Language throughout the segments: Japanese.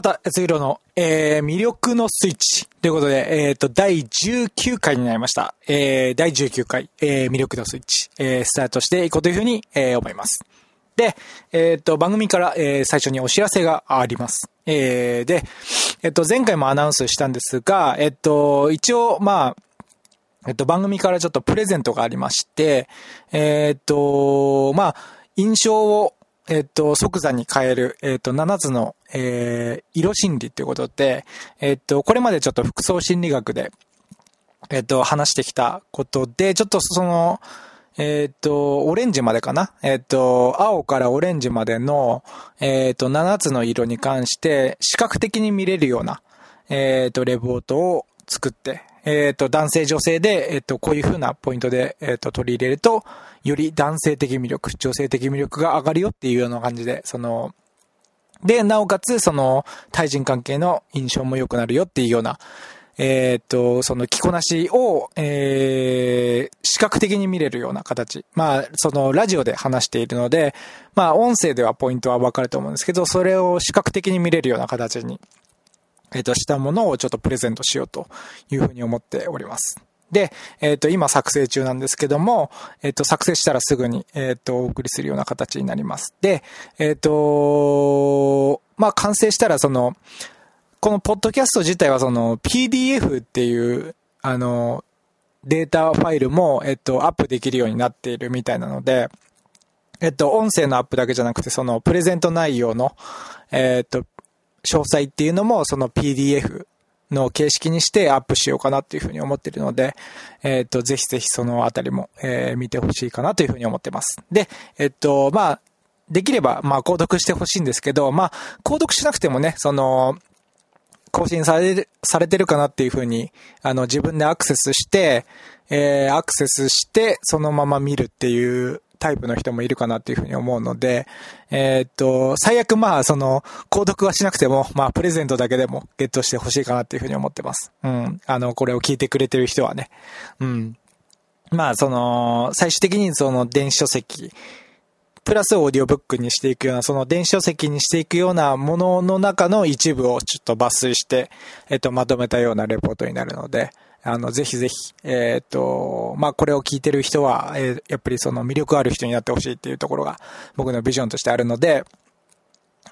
柴田康弘の、えー、魅力のスイッチということで、えっ、ー、と、第19回になりました。えー、第19回、えー、魅力のスイッチ、えー、スタートしていこうというふうに、えー、思います。で、えっ、ー、と、番組から、えー、最初にお知らせがあります。えー、で、えっ、ー、と、前回もアナウンスしたんですが、えっ、と、一応、まあ、えっと、番組からちょっとプレゼントがありまして、えっと、まあ、印象をえっと、即座に変える、えっと、7つの、えー、色心理っていうことで、えっと、これまでちょっと服装心理学で、えっと、話してきたことで、ちょっとその、えっと、オレンジまでかな？えっと、青からオレンジまでの、えっと、7つの色に関して、視覚的に見れるような、えっと、レポートを作って、えっと、男性女性で、えっと、こういう風なポイントで、えっと、取り入れると、より男性的魅力、女性的魅力が上がるよっていうような感じで、その、で、なおかつ、その、対人関係の印象も良くなるよっていうような、え、っと、その着こなしを、えー、視覚的に見れるような形。まあ、そのラジオで話しているので、まあ、音声ではポイントはわかると思うんですけど、それを視覚的に見れるような形に、えっ、と、したものをちょっとプレゼントしようというふうに思っております。で、えっ、ー、と、今作成中なんですけども、えっ、ー、と、作成したらすぐに、えっ、ー、と、お送りするような形になります。で、えっ、と、まあ、完成したら、その、このポッドキャスト自体はその PDF っていう、あの、データファイルも、えっと、アップできるようになっているみたいなので、えっと、音声のアップだけじゃなくて、その、プレゼント内容の、えっと、詳細っていうのも、その PDF の形式にしてアップしようかなっていうふうに思ってるので、えっ、と、ぜひぜひそのあたりも、えー、見てほしいかなというふうに思ってます。で、えっ、と、まあ、できれば、まあ、購読してほしいんですけど、まあ、購読しなくてもね、その、更新される、されてるかなっていうふうに、あの、自分でアクセスして、えー、アクセスして、そのまま見るっていうタイプの人もいるかなっていうふうに思うので、えー、っと、最悪まあ、その、購読はしなくても、まあ、プレゼントだけでもゲットしてほしいかなっていうふうに思ってます。うん。あの、これを聞いてくれてる人はね。うん。まあ、その、最終的にその電子書籍、プラスオーディオブックにしていくような、その電子書籍にしていくようなものの中の一部をちょっと抜粋して、えっと、まとめたようなレポートになるので、あの、ぜひぜひ、えー、っと、まあ、これを聞いてる人は、えー、やっぱりその魅力ある人になってほしいっていうところが僕のビジョンとしてあるので、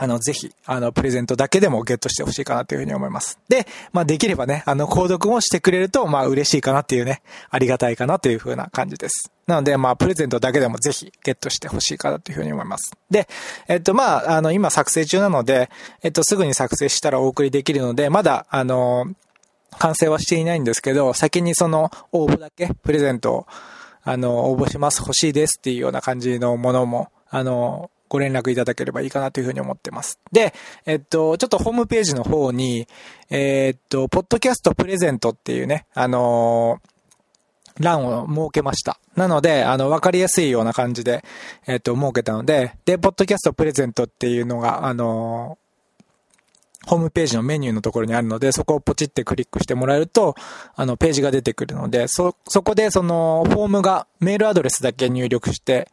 あの、ぜひ、あの、プレゼントだけでもゲットしてほしいかなというふうに思います。で、まあ、できればね、あの、購読もしてくれると、まあ、嬉しいかなっていうね、ありがたいかなというふうな感じです。なので、まあ、プレゼントだけでもぜひゲットしてほしいかなというふうに思います。で、えっと、まあ、あの、今作成中なので、えっと、すぐに作成したらお送りできるので、まだ、あの、完成はしていないんですけど、先にその応募だけ、プレゼントを、あの、応募します、欲しいですっていうような感じのものも、あの、ご連絡いただければいいかなというふうに思ってます。で、えっと、ちょっとホームページの方に、え、っと、ポッドキャストプレゼントっていうね、あの欄を設けました。なので、あの、わかりやすいような感じで、えっと、設けたので、で、ポッドキャストプレゼントっていうのが、あのホームページのメニューのところにあるので、そこをポチってクリックしてもらえると、あの、ページが出てくるので、そ、そこでその、フォームが、メールアドレスだけ入力して、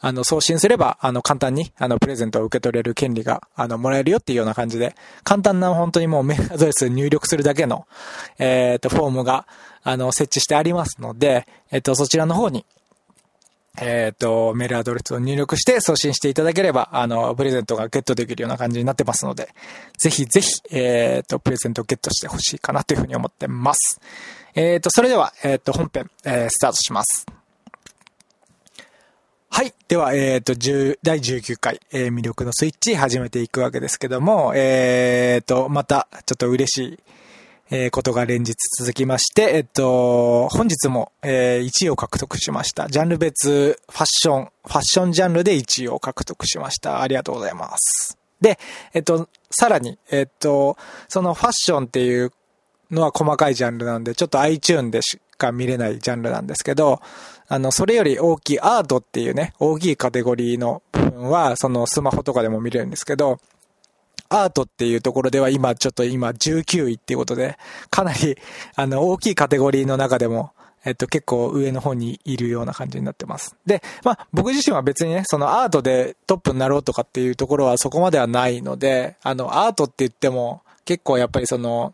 あの、送信すれば、あの、簡単に、あの、プレゼントを受け取れる権利が、あの、もらえるよっていうような感じで、簡単な本当にもうメールアドレス入力するだけの、えっ、と、フォームが、あの、設置してありますので、えっ、と、そちらの方に、えっ、ー、と、メールアドレスを入力して送信していただければ、あの、プレゼントがゲットできるような感じになってますので、ぜひぜひ、えっ、ー、と、プレゼントをゲットしてほしいかなというふうに思ってます。えっ、ー、と、それでは、えっ、と、本編、えスタートします。はい。では、えっ、と、第19回、え魅力のスイッチ始めていくわけですけども、えっ、と、また、ちょっと嬉しい、えー、ことが連日続きまして、えっと、本日も、えー、1位を獲得しました。ジャンル別ファッション、ファッションジャンルで1位を獲得しました。ありがとうございます。で、えっと、さらに、えっと、そのファッションっていうのは細かいジャンルなんで、ちょっと iTune でしか見れないジャンルなんですけど、あの、それより大きいアートっていうね、大きいカテゴリーの部分は、そのスマホとかでも見れるんですけど、アートっていうところでは今ちょっと今19位っていうことで、かなりあの大きいカテゴリーの中でも、えっと、結構上の方にいるような感じになってます。で、まあ、僕自身は別にね、そのアートでトップになろうとかっていうところはそこまではないので、あの、アートって言っても、結構やっぱりその、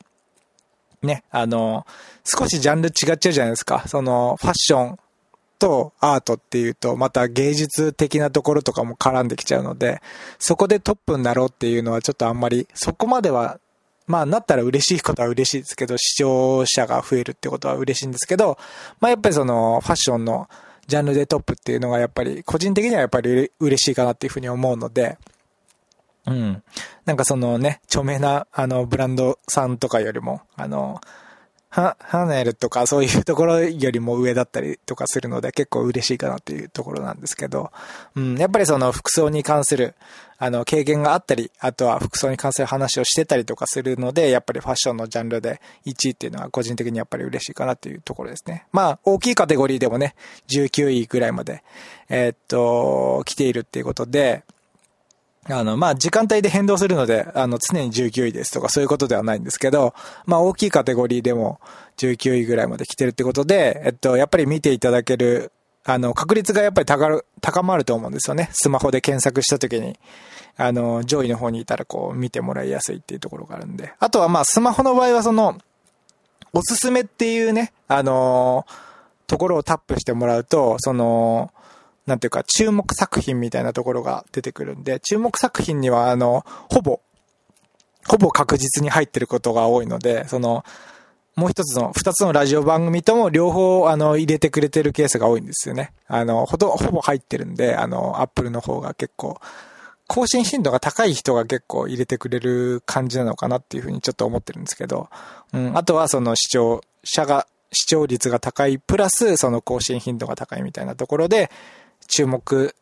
ね、あの、少しジャンル違っちゃうじゃないですか。その、ファッションとアートっていうと、また芸術的なところとかも絡んできちゃうので、そこでトップになろうっていうのはちょっとあんまり、そこまでは、まあなったら嬉しいことは嬉しいですけど、視聴者が増えるってことは嬉しいんですけど、まあやっぱりそのファッションのジャンルでトップっていうのがやっぱり、個人的にはやっぱり嬉しいかなっていうふうに思うので、うん。なんかそのね、著名なあのブランドさんとかよりも、あの、ハ、ハネルとかそういうところよりも上だったりとかするので結構嬉しいかなっていうところなんですけど、うん、やっぱりその服装に関する、あの、経験があったり、あとは服装に関する話をしてたりとかするので、やっぱりファッションのジャンルで1位っていうのは個人的にやっぱり嬉しいかなっていうところですね。まあ、大きいカテゴリーでもね、19位ぐらいまで、えー、っと、来ているっていうことで、あの、まあ、時間帯で変動するので、あの、常に19位ですとかそういうことではないんですけど、まあ、大きいカテゴリーでも19位ぐらいまで来てるってことで、えっと、やっぱり見ていただける、あの、確率がやっぱり高る、高まると思うんですよね。スマホで検索した時に、あの、上位の方にいたらこう、見てもらいやすいっていうところがあるんで。あとはまあ、スマホの場合はその、おすすめっていうね、あのところをタップしてもらうと、その、なんていうか、注目作品みたいなところが出てくるんで、注目作品には、あの、ほぼ、ほぼ確実に入ってることが多いので、その、もう一つの、二つのラジオ番組とも両方、あの、入れてくれてるケースが多いんですよね。あの、ほと、ほぼ入ってるんで、あの、アップルの方が結構、更新頻度が高い人が結構入れてくれる感じなのかなっていうふうにちょっと思ってるんですけど、うん、あとはその視聴者が、視聴率が高いプラスその更新頻度が高いみたいなところで、注目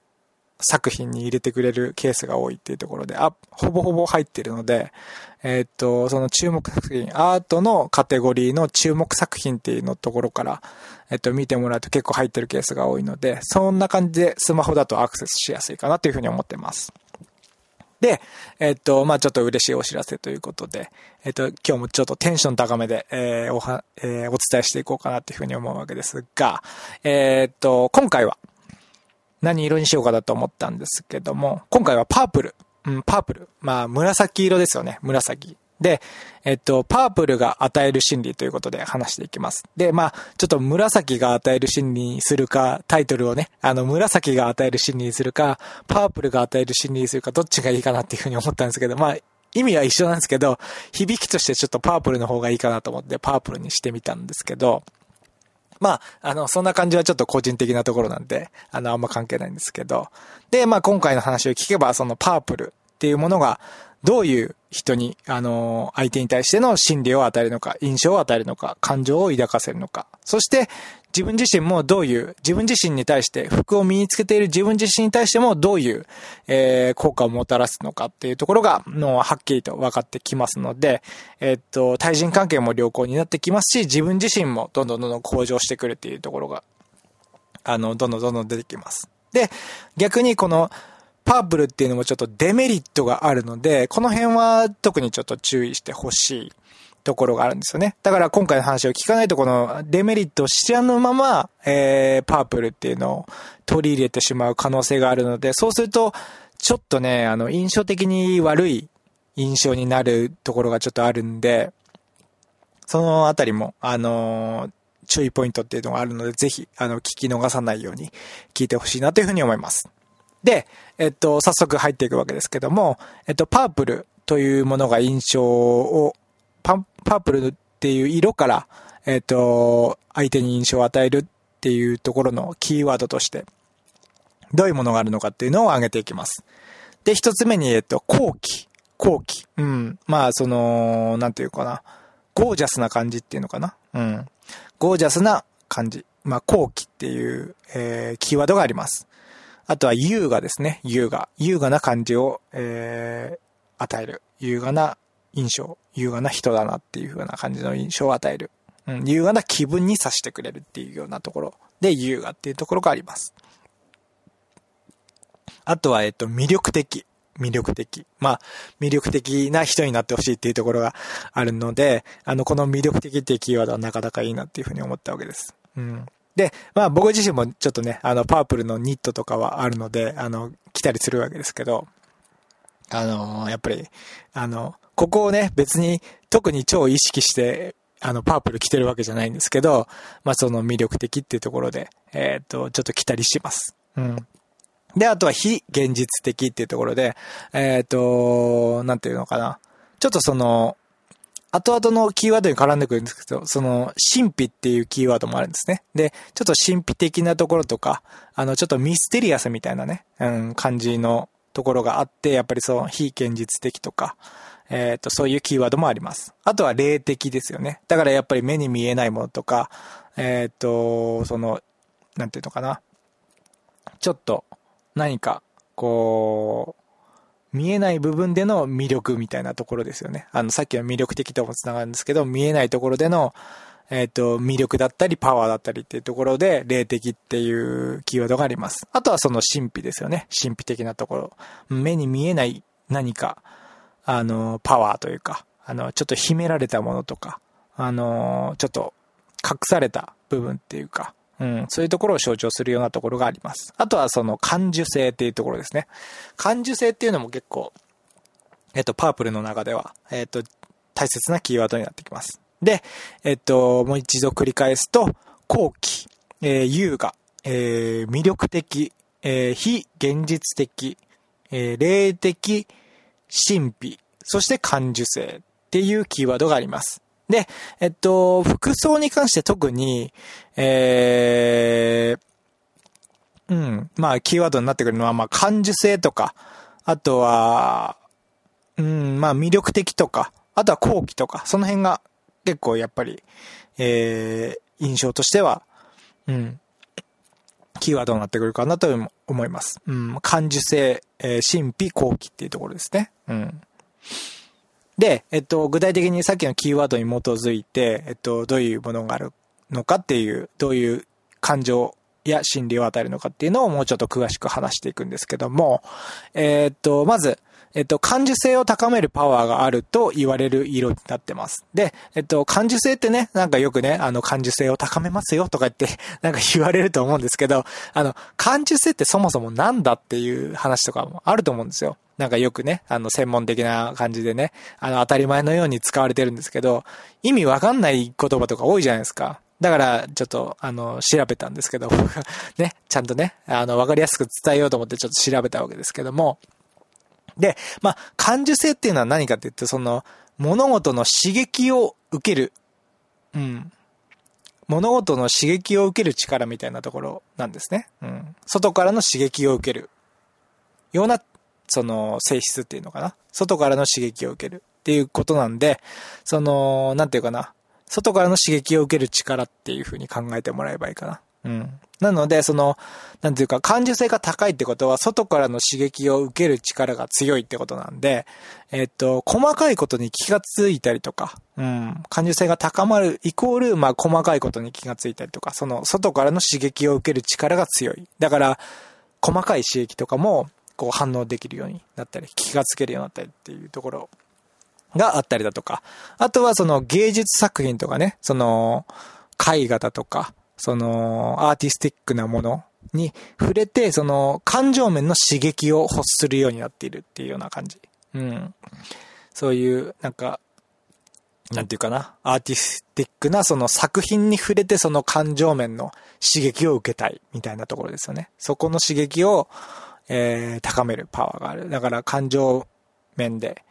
作品に入れてくれるケースが多いっていうところで、あ、ほぼほぼ入ってるので、えー、っと、その注目作品、アートのカテゴリーの注目作品っていうのところから、えっと、見てもらうと結構入ってるケースが多いので、そんな感じでスマホだとアクセスしやすいかなというふうに思ってます。で、えっと、まあちょっと嬉しいお知らせということで、えっと、今日もちょっとテンション高めで、えー、おは、えー、お伝えしていこうかなというふうに思うわけですが、えー、っと、今回は、何色にしようかなと思ったんですけども、今回はパープル。うん、パープル。まあ、紫色ですよね。紫。で、えっと、パープルが与える心理ということで話していきます。で、まあ、ちょっと紫が与える心理にするか、タイトルをね、あの、紫が与える心理にするか、パープルが与える心理にするか、どっちがいいかなっていうふうに思ったんですけど、まあ、意味は一緒なんですけど、響きとしてちょっとパープルの方がいいかなと思って、パープルにしてみたんですけど、まあ、あの、そんな感じはちょっと個人的なところなんで、あの、あんま関係ないんですけど。で、まあ今回の話を聞けば、そのパープルっていうものが、どういう人に、あの、相手に対しての心理を与えるのか、印象を与えるのか、感情を抱かせるのか、そして、自分自身もどういう、自分自身に対して、服を身につけている自分自身に対してもどういう、えー、効果をもたらすのかっていうところが、の、はっきりと分かってきますので、えー、っと、対人関係も良好になってきますし、自分自身もどんどんどんどん向上してくるっていうところが、あの、どんどんどんどん出てきます。で、逆にこの、パープルっていうのもちょっとデメリットがあるので、この辺は特にちょっと注意してほしいところがあるんですよね。だから今回の話を聞かないとこのデメリットを知らぬまま、えー、パープルっていうのを取り入れてしまう可能性があるので、そうすると、ちょっとね、あの、印象的に悪い印象になるところがちょっとあるんで、そのあたりも、あのー、注意ポイントっていうのがあるので、ぜひ、あの、聞き逃さないように聞いてほしいなというふうに思います。で、えっと、早速入っていくわけですけども、えっと、パープルというものが印象を、パープルっていう色から、えっと、相手に印象を与えるっていうところのキーワードとして、どういうものがあるのかっていうのを挙げていきます。で、一つ目に、えっと、後期。後期。うん。まあ、その、なんていうかな。ゴージャスな感じっていうのかな。うん。ゴージャスな感じ。まあ、後期っていう、えー、キーワードがあります。あとは優雅ですね。優雅。優雅な感じを、えー、与える。優雅な印象。優雅な人だなっていう風な感じの印象を与える。うん、優雅な気分にさしてくれるっていうようなところで優雅っていうところがあります。あとは、えっと、魅力的。魅力的。まあ、魅力的な人になってほしいっていうところがあるので、あの、この魅力的っていうキーワードはなかなかいいなっていうふうに思ったわけです。うん。で、まあ僕自身もちょっとね、あの、パープルのニットとかはあるので、あの、着たりするわけですけど、あの、やっぱり、あの、ここをね、別に特に超意識して、あの、パープル着てるわけじゃないんですけど、まあその魅力的っていうところで、えっ、と、ちょっと着たりします。うん。で、あとは非現実的っていうところで、えっ、と、なんていうのかな。ちょっとその、後々のキーワードに絡んでくるんですけど、その、神秘っていうキーワードもあるんですね。で、ちょっと神秘的なところとか、あの、ちょっとミステリアスみたいなね、うん、感じのところがあって、やっぱりその、非現実的とか、えっ、と、そういうキーワードもあります。あとは霊的ですよね。だからやっぱり目に見えないものとか、えっ、と、その、なんていうのかな。ちょっと、何か、こう、見えない部分での魅力みたいなところですよね。あの、さっきの魅力的ともつながるんですけど、見えないところでの、えっ、と、魅力だったり、パワーだったりっていうところで、霊的っていうキーワードがあります。あとはその神秘ですよね。神秘的なところ。目に見えない何か、あの、パワーというか、あの、ちょっと秘められたものとか、あの、ちょっと隠された部分っていうか、うん、そういうところを象徴するようなところがあります。あとはその感受性っていうところですね。感受性っていうのも結構、えっと、パープルの中では、えっと、大切なキーワードになってきます。で、えっと、もう一度繰り返すと、後期、えー、優雅、えー、魅力的、えー、非現実的、えー、霊的、神秘、そして感受性っていうキーワードがあります。で、えっと、服装に関して特に、えー、うん、まあ、キーワードになってくるのは、まあ、感受性とか、あとは、うん、まあ、魅力的とか、あとは後期とか、その辺が結構やっぱり、えー、印象としては、うん、キーワードになってくるかなと思います。うん、感受性、えー、神秘、後期っていうところですね。うん。で、えっと、具体的にさっきのキーワードに基づいて、えっと、どういうものがあるのかっていう、どういう感情や心理を与えるのかっていうのをもうちょっと詳しく話していくんですけども、えっと、まず、えっと、感受性を高めるパワーがあると言われる色になってます。で、えっと、感受性ってね、なんかよくね、あの、感受性を高めますよとか言って、なんか言われると思うんですけど、あの、感受性ってそもそもなんだっていう話とかもあると思うんですよ。なんかよくね、あの、専門的な感じでね、あの、当たり前のように使われてるんですけど、意味わかんない言葉とか多いじゃないですか。だから、ちょっと、あの、調べたんですけど、ね、ちゃんとね、あの、わかりやすく伝えようと思ってちょっと調べたわけですけども、で、まあ、感受性っていうのは何かって言って、その、物事の刺激を受ける、うん。物事の刺激を受ける力みたいなところなんですね。うん。外からの刺激を受けるような、その、性質っていうのかな。外からの刺激を受けるっていうことなんで、その、なんていうかな。外からの刺激を受ける力っていう風に考えてもらえばいいかな。うん。なので、その、なんていうか、感受性が高いってことは、外からの刺激を受ける力が強いってことなんで、えっと、細かいことに気がついたりとか、うん、感受性が高まるイコール、まあ、細かいことに気がついたりとか、その、外からの刺激を受ける力が強い。だから、細かい刺激とかも、こう反応できるようになったり、気がつけるようになったりっていうところがあったりだとか、あとはその芸術作品とかね、その、絵画だとか、その、アーティスティックなものに触れて、その、感情面の刺激を欲するようになっているっていうような感じ。うん。そういう、なんか、なんていうかな、アーティスティックなその作品に触れてその感情面の刺激を受けたいみたいなところですよね。そこの刺激を、えー、高めるパワーがある。だから感情面で、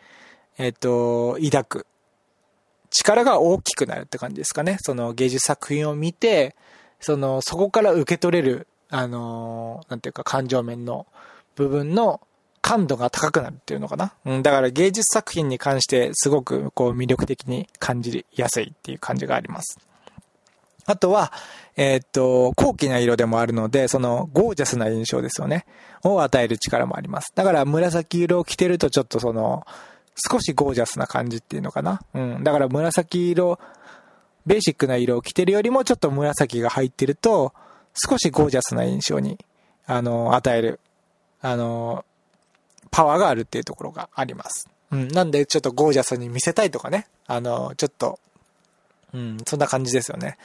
えっ、と、抱く力が大きくなるって感じですかね。その芸術作品を見て、その、そこから受け取れる、あのーなんていうか感情面の部分の感度が高くなるっていうのかな。うん、だから芸術作品に関してすごくこう魅力的に感じやすいっていう感じがあります。あとは、えーっと、高貴な色でもあるので、そのゴージャスな印象ですよね。を与える力もあります。だから紫色を着てるとちょっとその、少しゴージャスな感じっていうのかな。うん。だから紫色、ベーシックな色を着てるよりもちょっと紫が入ってると、少しゴージャスな印象に、あの、与える、あの、パワーがあるっていうところがあります。うん。なんでちょっとゴージャスに見せたいとかね。あの、ちょっと、うん、そんな感じですよね。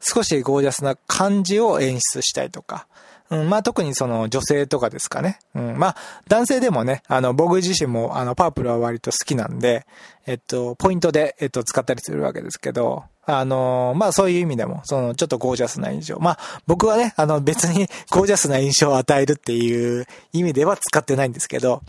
少しゴージャスな感じを演出したいとか、うん、まあ特にその女性とかですかね。うん、まあ男性でもね、あの僕自身もあのパープルは割と好きなんで、えっと、ポイントで、えっと、使ったりするわけですけど、あのまあそういう意味でも、そのちょっとゴージャスな印象。まあ僕はね、あの別に ゴージャスな印象を与えるっていう意味では使ってないんですけど、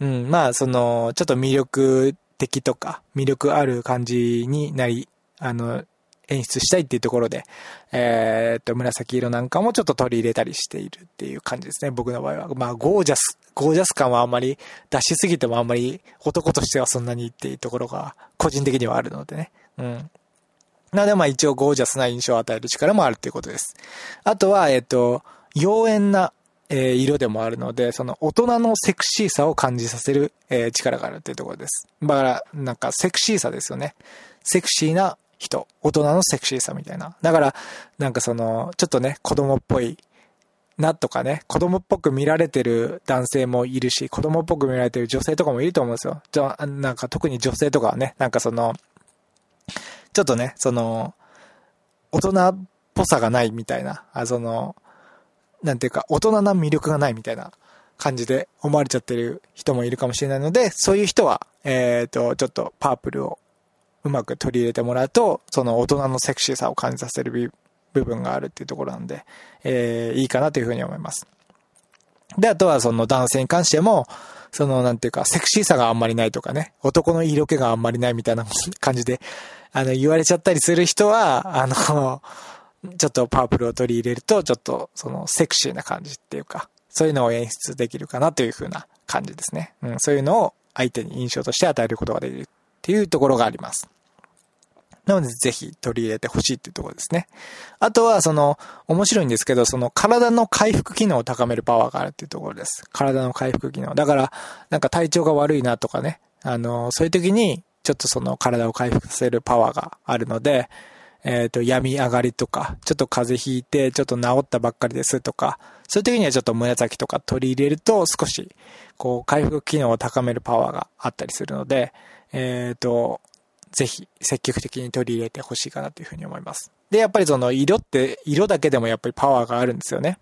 うん、まあその、ちょっと魅力的とか、魅力ある感じになり、あの、演出したいっていうところで、えー、っと、紫色なんかもちょっと取り入れたりしているっていう感じですね、僕の場合は。まあ、ゴージャス、ゴージャス感はあんまり出しすぎてもあんまり男としてはそんなにっていうところが個人的にはあるのでね。うん。なので、まあ一応ゴージャスな印象を与える力もあるっていうことです。あとは、えっと、妖艶な、え、色でもあるので、その大人のセクシーさを感じさせる、え、力があるっていうところです。だから、なんかセクシーさですよね。セクシーな人、大人のセクシーさみたいな。だから、なんかその、ちょっとね、子供っぽいなとかね、子供っぽく見られてる男性もいるし、子供っぽく見られてる女性とかもいると思うんですよ。じゃあ、なんか特に女性とかはね、なんかその、ちょっとね、その、大人っぽさがないみたいな、あ、その、なんていうか、大人な魅力がないみたいな感じで思われちゃってる人もいるかもしれないので、そういう人は、えっ、ー、と、ちょっとパープルをうまく取り入れてもらうと、その大人のセクシーさを感じさせる部分があるっていうところなんで、えー、いいかなというふうに思います。で、あとはその男性に関しても、その、なんていうか、セクシーさがあんまりないとかね、男の色気があんまりないみたいな感じで、あの、言われちゃったりする人は、あの、ちょっとパープルを取り入れると、ちょっと、その、セクシーな感じっていうか、そういうのを演出できるかなというふうな感じですね。うん、そういうのを相手に印象として与えることができるっていうところがあります。なので、ぜひ取り入れてほしいっていうところですね。あとは、その、面白いんですけど、その体の回復機能を高めるパワーがあるっていうところです。体の回復機能。だから、なんか体調が悪いなとかね、あの、そういう時に、ちょっとその体を回復させるパワーがあるので、えっ、ー、と、病み上がりとか、ちょっと風邪ひいて、ちょっと治ったばっかりですとか、そういう時にはちょっと紫とか取り入れると少し、こう、回復機能を高めるパワーがあったりするので、えっ、ー、と、ぜひ積極的に取り入れてほしいかなというふうに思います。で、やっぱりその色って、色だけでもやっぱりパワーがあるんですよね。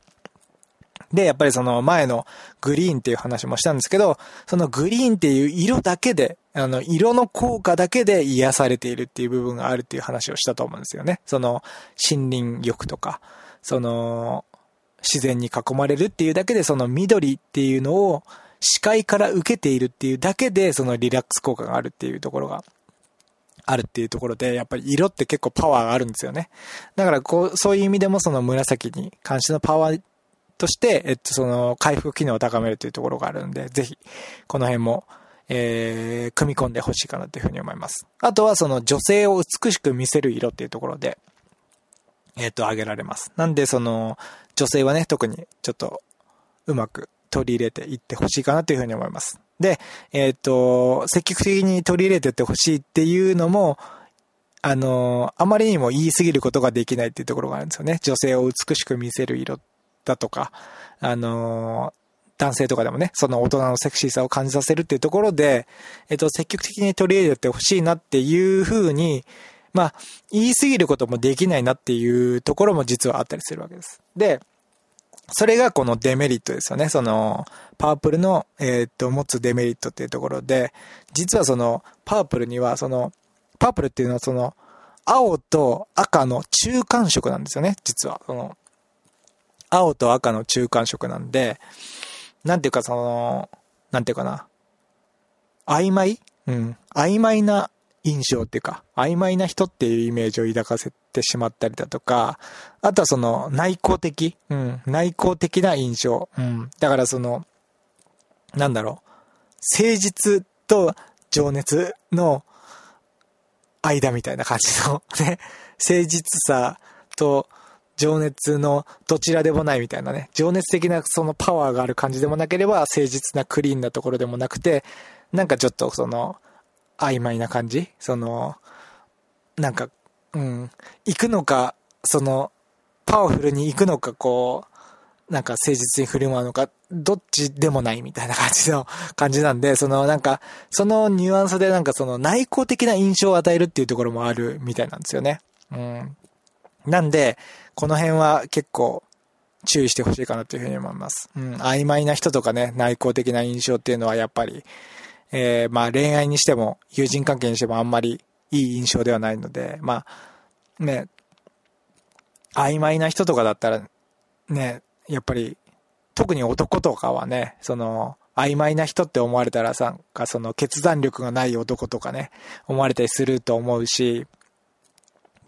で、やっぱりその前のグリーンっていう話もしたんですけど、そのグリーンっていう色だけで、あの、色の効果だけで癒されているっていう部分があるっていう話をしたと思うんですよね。その、森林浴とか、その、自然に囲まれるっていうだけで、その緑っていうのを視界から受けているっていうだけで、そのリラックス効果があるっていうところがあるっていうところで、やっぱり色って結構パワーがあるんですよね。だからこう、そういう意味でもその紫に関してのパワーとして、えっと、その回復機能を高めるというところがあるんで、ぜひ、この辺も、えー、組み込んでほしいかなというふうに思います。あとはその女性を美しく見せる色っていうところで、えっ、と、挙げられます。なんでその、女性はね、特にちょっと、うまく取り入れていってほしいかなというふうに思います。で、えっ、と、積極的に取り入れていってほしいっていうのも、あの、あまりにも言い過ぎることができないっていうところがあるんですよね。女性を美しく見せる色だとか、あの男性とかでもね、その大人のセクシーさを感じさせるっていうところで、えっと、積極的に取り入れてほしいなっていう風に、まあ、言い過ぎることもできないなっていうところも実はあったりするわけです。で、それがこのデメリットですよね。その、パープルの、えー、っと、持つデメリットっていうところで、実はその、パープルには、その、パープルっていうのはその、青と赤の中間色なんですよね、実は。その、青と赤の中間色なんで、なんていうかその、なんていうかな。曖昧？うん。曖昧な印象っていうか、曖昧な人っていうイメージを抱かせてしまったりだとか、あとはその内向的うん。内向的な印象。うん。だからその、なんだろう。誠実と情熱の間みたいな感じのね、誠実さと情熱のどちらでもないみたいなね、情熱的なそのパワーがある感じでもなければ、誠実なクリーンなところでもなくて、なんかちょっとその、曖昧な感じ？その、なんか、うん、行くのか、その、パワフルに行くのか、こう、なんか誠実に振る舞うのか、どっちでもないみたいな感じの感じなんで、そのなんか、そのニュアンスでなんかその内向的な印象を与えるっていうところもあるみたいなんですよね。うん。なんで、この辺は結構注意してほしいかなというふうに思います。うん、曖昧な人とかね、内向的な印象っていうのはやっぱり、えー、まあ恋愛にしても、友人関係にしてもあんまりいい印象ではないので、まあ、ね、曖昧な人とかだったら、ね、やっぱり、特に男とかはね、その、曖昧な人って思われたらさ、かその決断力がない男とかね、思われたりすると思うし、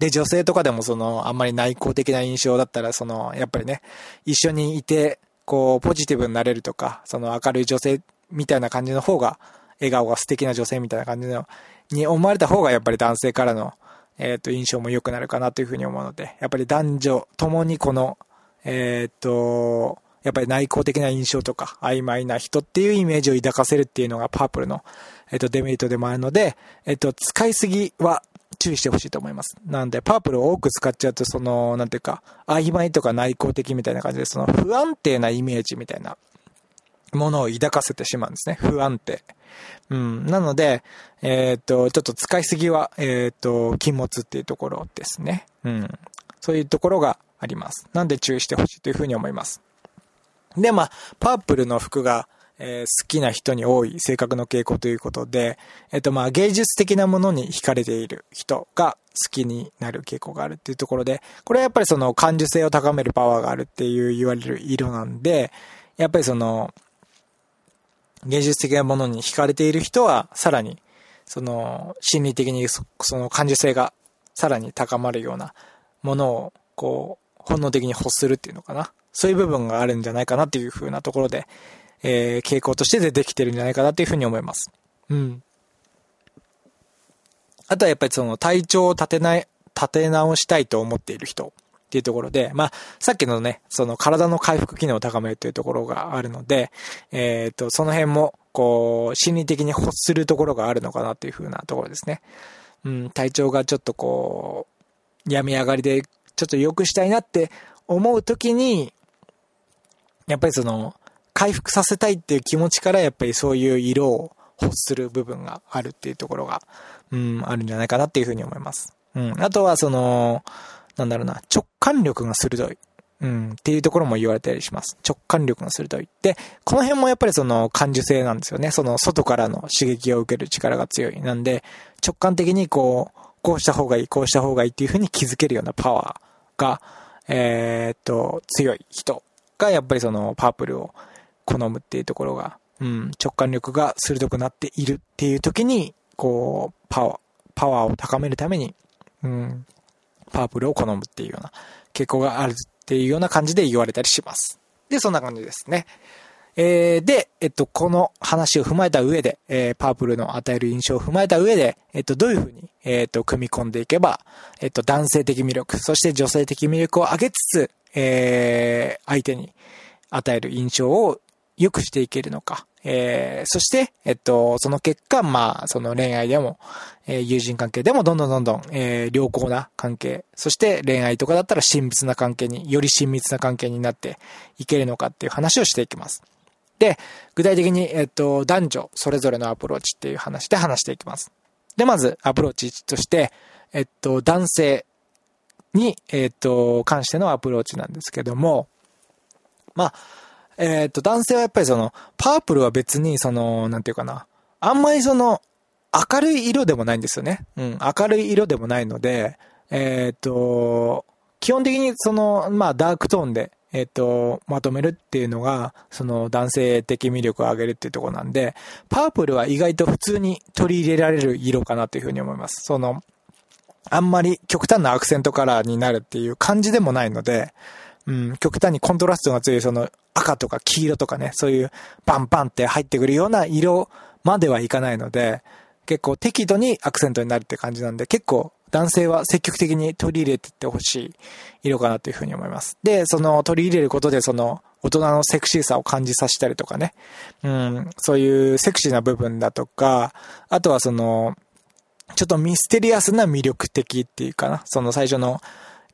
で、女性とかでもその、あんまり内向的な印象だったら、その、やっぱりね、一緒にいて、こう、ポジティブになれるとか、その明るい女性みたいな感じの方が、笑顔が素敵な女性みたいな感じの、に思われた方がやっぱり男性からの、えっ、と、印象も良くなるかなというふうに思うので、やっぱり男女ともにこの、えっ、と、やっぱり内向的な印象とか、曖昧な人っていうイメージを抱かせるっていうのがパープルの、えっ、と、デメリットでもあるので、えっ、と、使いすぎは注意してほしいと思います。なんで、パープルを多く使っちゃうと、その、なんていうか、曖昧とか内向的みたいな感じで、その不安定なイメージみたいなものを抱かせてしまうんですね。不安定。うん。なので、えっ、と、ちょっと使いすぎは、えっ、と、禁物っていうところですね。うん。そういうところがあります。なんで注意してほしいというふうに思います。で、まあ、パープルの服が、えー、好きな人に多い性格の傾向ということで、えっ、と、まあ、芸術的なものに惹かれている人が好きになる傾向があるっていうところで、これはやっぱりその感受性を高めるパワーがあるっていう言われる色なんで、やっぱりその、芸術的なものに惹かれている人は、さらに、その、心理的にその感受性がさらに高まるようなものを、こう、本能的に欲するっていうのかな。そういう部分があるんじゃないかなっていう風なところで、えー、傾向として出てきてるんじゃないかなっていう風に思います。うん。あとはやっぱりその体調を立てない、立て直したいと思っている人。っていうところで、まあ、さっきのね、その体の回復機能を高めるというところがあるので、えっ、ー、と、その辺も、こう、心理的に欲するところがあるのかなっていう風なところですね。うん、体調がちょっとこう、病み上がりで、ちょっと良くしたいなって思うときに、やっぱりその、回復させたいっていう気持ちから、やっぱりそういう色を欲する部分があるっていうところが、うん、あるんじゃないかなっていうふうに思います。うん。あとは、その、なんだろうな、直感力が鋭い。うん、っていうところも言われたりします。直感力が鋭い。で、この辺もやっぱりその感受性なんですよね。その外からの刺激を受ける力が強い。なんで、直感的にこう、こうした方がいい、こうした方がいいっていうふうに気づけるようなパワーが、えー、っと、強い人がやっぱりそのパープルを好むっていうところが、うん、直感力が鋭くなっているっていう時に、こう、パワー、パワーを高めるために、うん、パープルを好むっていうような傾向があるっていうような感じで言われたりします。で、そんな感じですね。えー、で、えっと、この話を踏まえた上で、えー、パープルの与える印象を踏まえた上で、えっと、どういうふうに、えっと、組み込んでいけば、えっと、男性的魅力、そして女性的魅力を上げつつ、えー、相手に与える印象を良くしていけるのか。えー、そして、えっと、その結果、まあ、その恋愛でも、えー、友人関係でもどんどんどんどん、えー、良好な関係、そして恋愛とかだったら親密な関係に、より親密な関係になっていけるのかっていう話をしていきます。で、具体的に、えっと、男女それぞれのアプローチっていう話で話していきます。で、まず、アプローチとして、えっと、男性に、えっと、関してのアプローチなんですけども、まあ、えっ、と、男性はやっぱりその、パープルは別にその、なんていうかな、あんまりその、明るい色でもないんですよね。うん、明るい色でもないので、えっ、と、基本的にその、まあ、ダークトーンで、えっ、と、まとめるっていうのが、その男性的魅力を上げるっていうとこなんで、パープルは意外と普通に取り入れられる色かなというふうに思います。その、あんまり極端なアクセントカラーになるっていう感じでもないので、うん、極端にコントラストが強いその赤とか黄色とかね、そういうバンバンって入ってくるような色まではいかないので、結構適度にアクセントになるって感じなんで、結構男性は積極的に取り入れていってほしい色かなというふうに思います。で、その取り入れることでその大人のセクシーさを感じさせたりとかね、うん、そういうセクシーな部分だとか、あとはその、ちょっとミステリアスな魅力的っていうかな、その最初の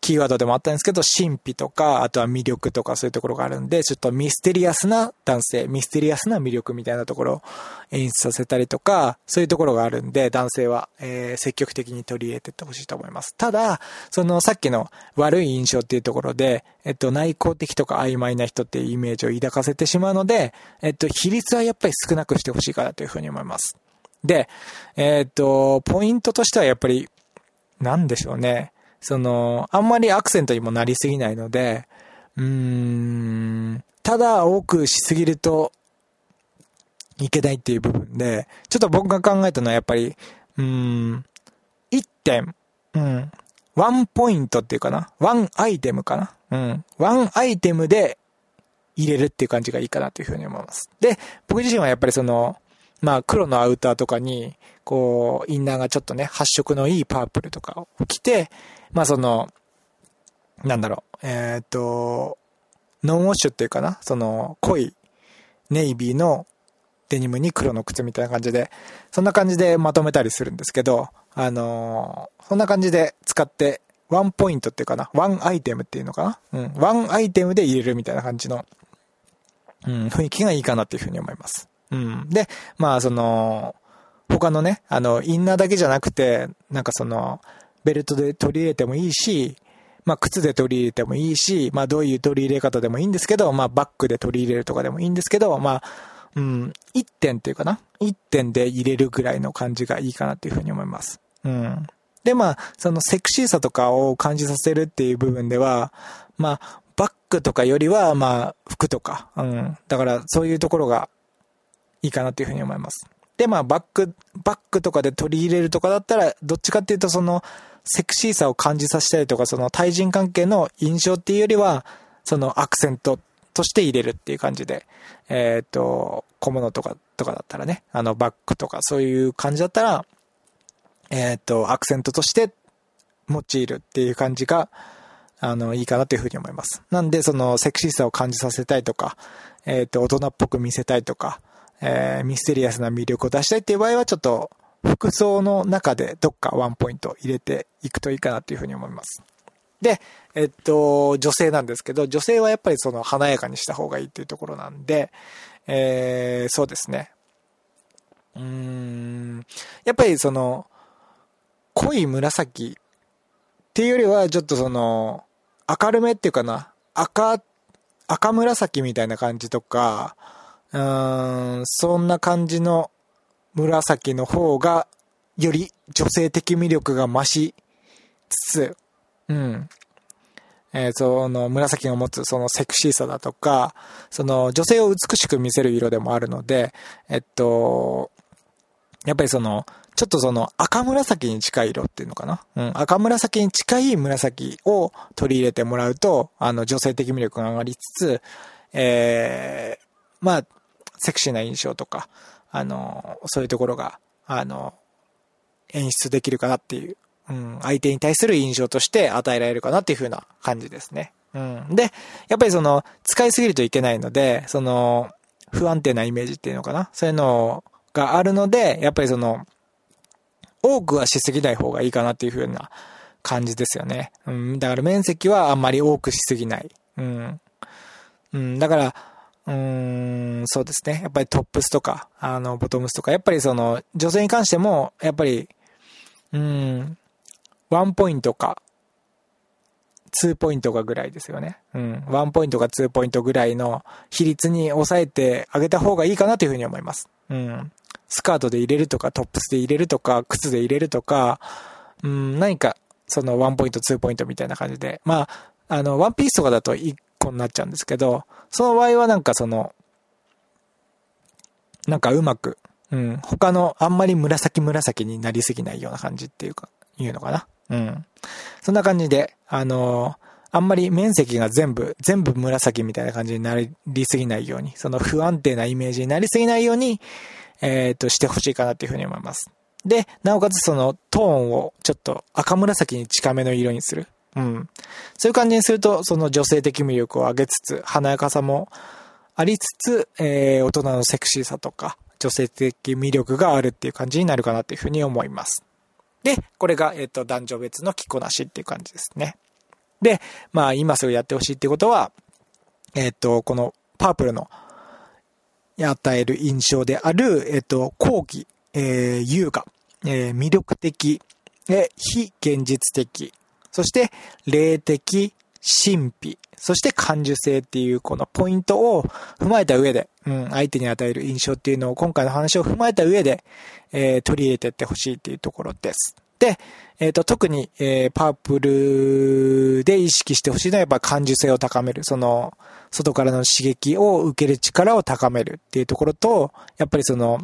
キーワードでもあったんですけど、神秘とか、あとは魅力とかそういうところがあるんで、ちょっとミステリアスな男性、ミステリアスな魅力みたいなところを演出させたりとか、そういうところがあるんで、男性は、えー、積極的に取り入れていってほしいと思います。ただ、そのさっきの悪い印象っていうところで、えっと、内向的とか曖昧な人っていうイメージを抱かせてしまうので、えっと、比率はやっぱり少なくしてほしいかなというふうに思います。で、えっと、ポイントとしてはやっぱり、なんでしょうね。その、あんまりアクセントにもなりすぎないので、うーん、ただ多くしすぎるといけないっていう部分で、ちょっと僕が考えたのはやっぱり、うーん、1点、うん、ワンポイントっていうかな、ワンアイテムかな、うん、ワンアイテムで入れるっていう感じがいいかなというふうに思います。で、僕自身はやっぱりその、まあ黒のアウターとかに、こう、インナーがちょっとね、発色のいいパープルとかを着て、まあその、なんだろう、え、っと、ノンウォッシュっていうかな、その、濃いネイビーのデニムに黒の靴みたいな感じで、そんな感じでまとめたりするんですけど、あのー、そんな感じで使って、ワンポイントっていうかな、ワンアイテムっていうのかな、うん、ワンアイテムで入れるみたいな感じの、うん、雰囲気がいいかなっていうふうに思います。うん。で、まあその、他のね、あの、インナーだけじゃなくて、なんかその、ベルトで取り入れてもいいし、まあ、靴で取り入れてもいいし、まあ、どういう取り入れ方でもいいんですけど、まあ、バックで取り入れるとかでもいいんですけど、まあ、うん、1点っていうかな。1点で入れるぐらいの感じがいいかなっていうふうに思います。うん。で、まあ、そのセクシーさとかを感じさせるっていう部分では、まあ、バックとかよりは、まあ、服とか、うん。だから、そういうところがいいかなっていうふうに思います。で、まあ、バック、バックとかで取り入れるとかだったら、どっちかっていうと、その、セクシーさを感じさせたりとか、その対人関係の印象っていうよりは、そのアクセントとして入れるっていう感じで、えっ、ー、と、小物とか、とかだったらね、あの、バッグとかそういう感じだったら、えっ、ー、と、アクセントとして用いるっていう感じが、あの、いいかなというふうに思います。なんで、その、セクシーさを感じさせたいとか、えっ、ー、と、大人っぽく見せたいとか、えー、ミステリアスな魅力を出したいっていう場合は、ちょっと、服装の中でどっかワンポイント入れていくといいかなというふうに思います。で、えっと、女性なんですけど、女性はやっぱりその華やかにした方がいいっていうところなんで、えー、そうですね。うーん、やっぱりその、濃い紫っていうよりは、ちょっとその、明るめっていうかな、赤、赤紫みたいな感じとか、うん、そんな感じの紫の方が、より女性的魅力が増しつつ、うん。えー、その紫が持つそのセクシーさだとか、その女性を美しく見せる色でもあるので、えっと、やっぱりその、ちょっとその赤紫に近い色っていうのかな？うん。赤紫に近い紫を取り入れてもらうと、あの女性的魅力が上がりつつ、えー、まあ、セクシーな印象とか、あの、そういうところが、あの、演出できるかなっていう、うん、相手に対する印象として与えられるかなっていう風な感じですね。うん。で、やっぱりその、使いすぎるといけないので、その、不安定なイメージっていうのかなそういうのがあるので、やっぱりその、多くはしすぎない方がいいかなっていう風な感じですよね。うん。だから面積はあんまり多くしすぎない。うん。うん。だから、うーん、そうですね。やっぱりトップスとか、あの、ボトムスとか、やっぱりその、女性に関しても、やっぱり、うん、ワンポイントか、ツーポイントかぐらいですよね。うん。ワンポイントかツーポイントぐらいの比率に抑えてあげた方がいいかなというふうに思います。うん。スカートで入れるとか、トップスで入れるとか、靴で入れるとか、うん、何か、そのワンポイント、ツーポイントみたいな感じで。まあ、あの、ワンピースとかだと個になっちゃうんですけど、その場合はなんかその、なんかうまく、うん、他のあんまり紫紫になりすぎないような感じっていうか、いうのかな。うん。そんな感じで、あのー、あんまり面積が全部、全部紫みたいな感じになりすぎないように、その不安定なイメージになりすぎないように、えっ、ー、と、してほしいかなっていうふうに思います。で、なおかつそのトーンをちょっと赤紫に近めの色にする。うん。そういう感じにすると、その女性的魅力を上げつつ、華やかさもありつつ、えー、大人のセクシーさとか、女性的魅力があるっていう感じになるかなっていうふうに思います。で、これが、えっ、ー、と、男女別の着こなしっていう感じですね。で、まあ今すぐやってほしいってことは、えっ、と、このパープルの与える印象である、えっ、と、後期、えー、優雅、えー、魅力的、え非現実的、そして霊的、神秘、そして感受性っていうこのポイントを踏まえた上で、うん、相手に与える印象っていうのを今回の話を踏まえた上で、えー、取り入れていってほしいっていうところです。で、えっ、ー、と、特に、えー、パープルで意識してほしいのはやっぱ感受性を高める。その、外からの刺激を受ける力を高めるっていうところと、やっぱりその、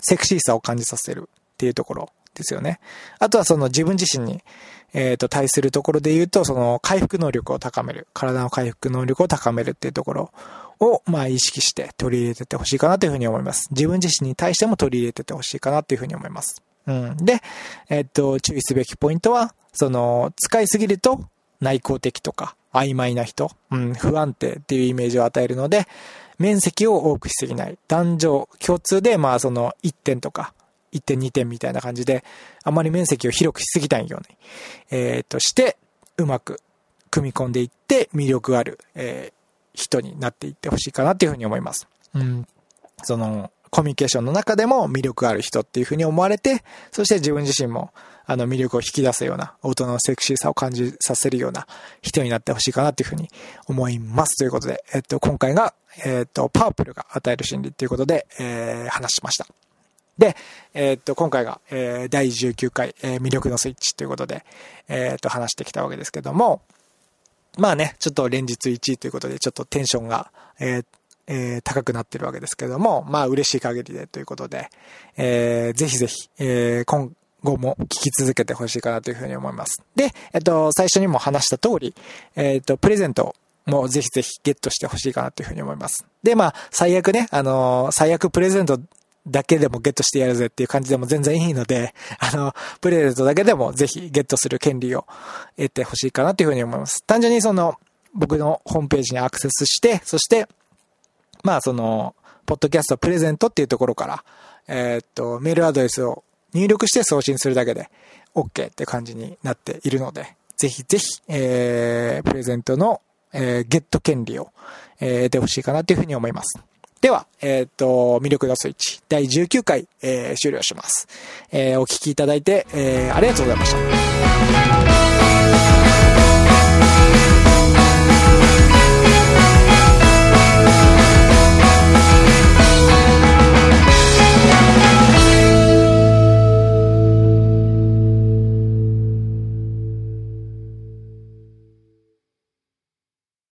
セクシーさを感じさせるっていうところですよね。あとはその自分自身に、えっ、ー、と、対するところで言うと、その回復能力を高める。体の回復能力を高めるっていうところを、まあ意識して取り入れててほしいかなというふうに思います。自分自身に対しても取り入れててほしいかなというふうに思います。うん。で、えっ、ー、と、注意すべきポイントは、その、使いすぎると内向的とか曖昧な人、うん、不安定っていうイメージを与えるので、面積を多くしすぎない。男女共通で、まあその1点とか、1点2点みたいな感じで、あまり面積を広くしすぎないように、えー、として、うまく組み込んでいって魅力ある、えー、人になっていってほしいかなっていうふうに思います。うん。その、コミュニケーションの中でも魅力ある人っていうふうに思われて、そして自分自身も、あの、魅力を引き出すような、音のセクシーさを感じさせるような人になってほしいかなっていうふうに思います。ということで、えっと、今回が、えっと、パープルが与える心理っていうことで、えー、話しました。で、えっと、今回が、えー、第19回、えー、魅力のスイッチということで、えっと、話してきたわけですけども、まあね、ちょっと連日1位ということで、ちょっとテンションが、えー、え、高くなってるわけですけども、まあ嬉しい限りでということで、えー、ぜひぜひ、えー、今後も聞き続けてほしいかなというふうに思います。で、えっと、最初にも話した通り、えっと、プレゼントもぜひぜひゲットしてほしいかなというふうに思います。で、まあ、最悪ね、あの最悪プレゼントだけでもゲットしてやるぜっていう感じでも全然いいので、あの、プレゼントだけでもぜひゲットする権利を得てほしいかなというふうに思います。単純にその、僕のホームページにアクセスして、そして、まあその、ポッドキャストプレゼントっていうところから、えー、っと、メールアドレスを入力して送信するだけで OK って感じになっているので、ぜひぜひ、えー、プレゼントの、えー、ゲット権利を、えー、得てほしいかなというふうに思います。では、えっ、と、魅力のスイッチ第19回、えー、終了します。えー、お聴きいただいて、えー、ありがとうございました。